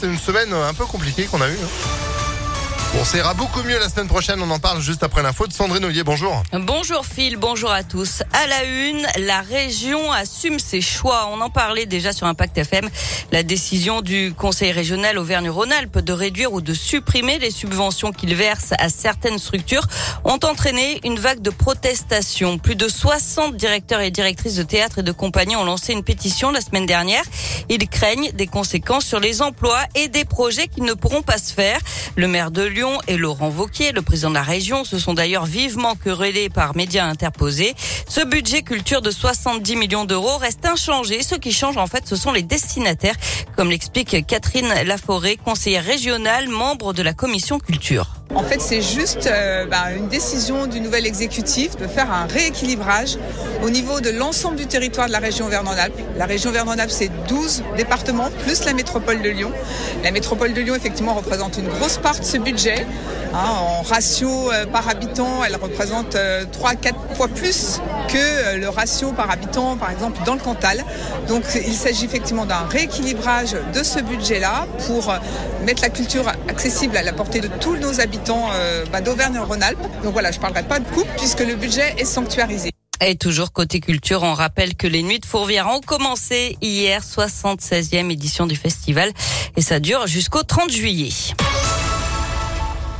c'est une semaine un peu compliquée qu'on a eue. Bon, ça ira beaucoup mieux la semaine prochaine. On en parle juste après l'info de Sandrine Ollier. Bonjour. Bonjour Phil, bonjour à tous. À la une, la région assume ses choix. On en parlait déjà sur Impact FM. La décision du Conseil régional Auvergne-Rhône-Alpes de réduire ou de supprimer les subventions qu'il verse à certaines structures ont entraîné une vague de protestations. Plus de 60 directeurs et directrices de théâtre et de compagnie ont lancé une pétition la semaine dernière. Ils craignent des conséquences sur les emplois et des projets qui ne pourront pas se faire. Le maire de Lyon et Laurent Vauquier, le président de la région, se sont d'ailleurs vivement querellés par médias interposés. Ce budget culture de 70 millions d'euros reste inchangé. Ce qui change en fait, ce sont les destinataires, comme l'explique Catherine Laforêt, conseillère régionale, membre de la commission culture. En fait, c'est juste euh, bah, une décision du nouvel exécutif de faire un rééquilibrage au niveau de l'ensemble du territoire de la région Auvergne-Rhône-Alpes. La région Auvergne-Rhône-Alpes, c'est 12 départements plus la métropole de Lyon. La métropole de Lyon, effectivement, représente une grosse part de ce budget. Hein, en ratio euh, par habitant, elle représente euh, 3 à 4 fois plus que euh, le ratio par habitant, par exemple, dans le Cantal. Donc, il s'agit effectivement d'un rééquilibrage de ce budget-là pour mettre la culture accessible à la portée de tous nos habitants euh, bah, d'Auvergne-Rhône-Alpes. Donc voilà, je ne parlerai pas de coupe puisque le budget est sanctuarisé. Et toujours côté culture, on rappelle que les Nuits de Fourvière ont commencé hier, 76e édition du festival, et ça dure jusqu'au 30 juillet.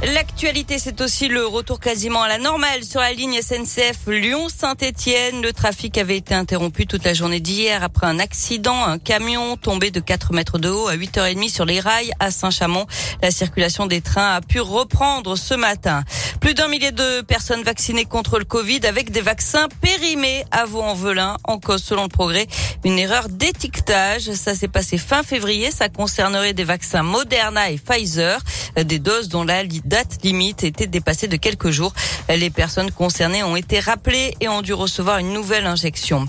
L'actualité, c'est aussi le retour quasiment à la normale sur la ligne SNCF Lyon-Saint-Etienne. Le trafic avait été interrompu toute la journée d'hier après un accident. Un camion tombé de 4 mètres de haut à 8h30 sur les rails à Saint-Chamond. La circulation des trains a pu reprendre ce matin. Plus d'un millier de personnes vaccinées contre le Covid avec des vaccins périmés à Vaux-en-Velin. En cause, selon le progrès, une erreur d'étiquetage. Ça s'est passé fin février. Ça concernerait des vaccins Moderna et Pfizer. Des doses dont la date limite était dépassée de quelques jours. Les personnes concernées ont été rappelées et ont dû recevoir une nouvelle injection.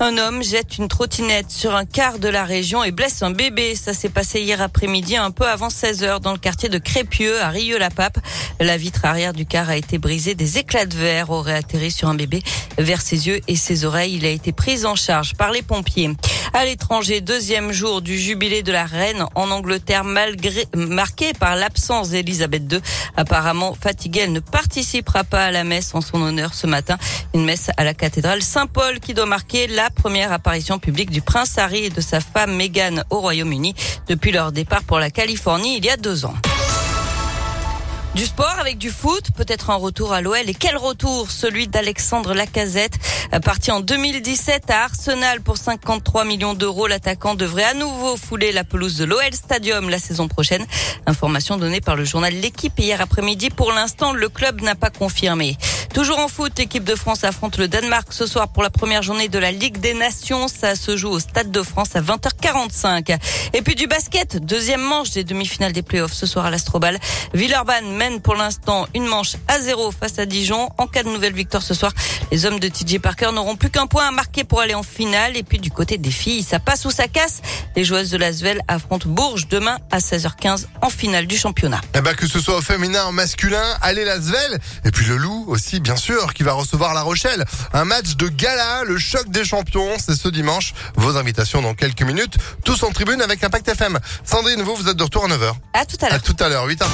Un homme jette une trottinette sur un quart de la région et blesse un bébé. Ça s'est passé hier après-midi, un peu avant 16 heures, dans le quartier de Crépieux, à Rieux-la-Pape. La vitre arrière du car a été brisée. Des éclats de verre auraient atterri sur un bébé vers ses yeux et ses oreilles. Il a été pris en charge par les pompiers. À l'étranger, deuxième jour du jubilé de la reine en Angleterre, malgré, marqué par l'absence d'Elisabeth II. Apparemment fatiguée, elle ne participera pas à la messe en son honneur ce matin. Une messe à la cathédrale Saint-Paul qui doit marquer la première apparition publique du prince Harry et de sa femme Meghan au Royaume-Uni depuis leur départ pour la Californie il y a deux ans. Du sport avec du foot, peut-être un retour à l'OL. Et quel retour Celui d'Alexandre Lacazette, parti en 2017 à Arsenal pour 53 millions d'euros. L'attaquant devrait à nouveau fouler la pelouse de l'OL Stadium la saison prochaine. Information donnée par le journal L'équipe hier après-midi. Pour l'instant, le club n'a pas confirmé. Toujours en foot, l'équipe de France affronte le Danemark ce soir pour la première journée de la Ligue des Nations. Ça se joue au Stade de France à 20h45. Et puis du basket, deuxième manche des demi-finales des playoffs ce soir à l'Astrobal. Villeurbanne mène pour l'instant une manche à zéro face à Dijon. En cas de nouvelle victoire ce soir, les hommes de TJ Parker n'auront plus qu'un point à marquer pour aller en finale. Et puis du côté des filles, ça passe ou ça casse. Les joueuses de l'Asvel affrontent Bourges demain à 16h15 en finale du championnat. Eh ben, que ce soit au féminin, en masculin, allez Lasvel. Et puis le loup aussi, bien sûr, qui va recevoir La Rochelle. Un match de gala, le choc des champions, c'est ce dimanche. Vos invitations dans quelques minutes, tous en tribune avec Impact FM. Sandrine, vous, vous êtes de retour à 9h. À tout à l'heure. À tout à l'heure, 8h34.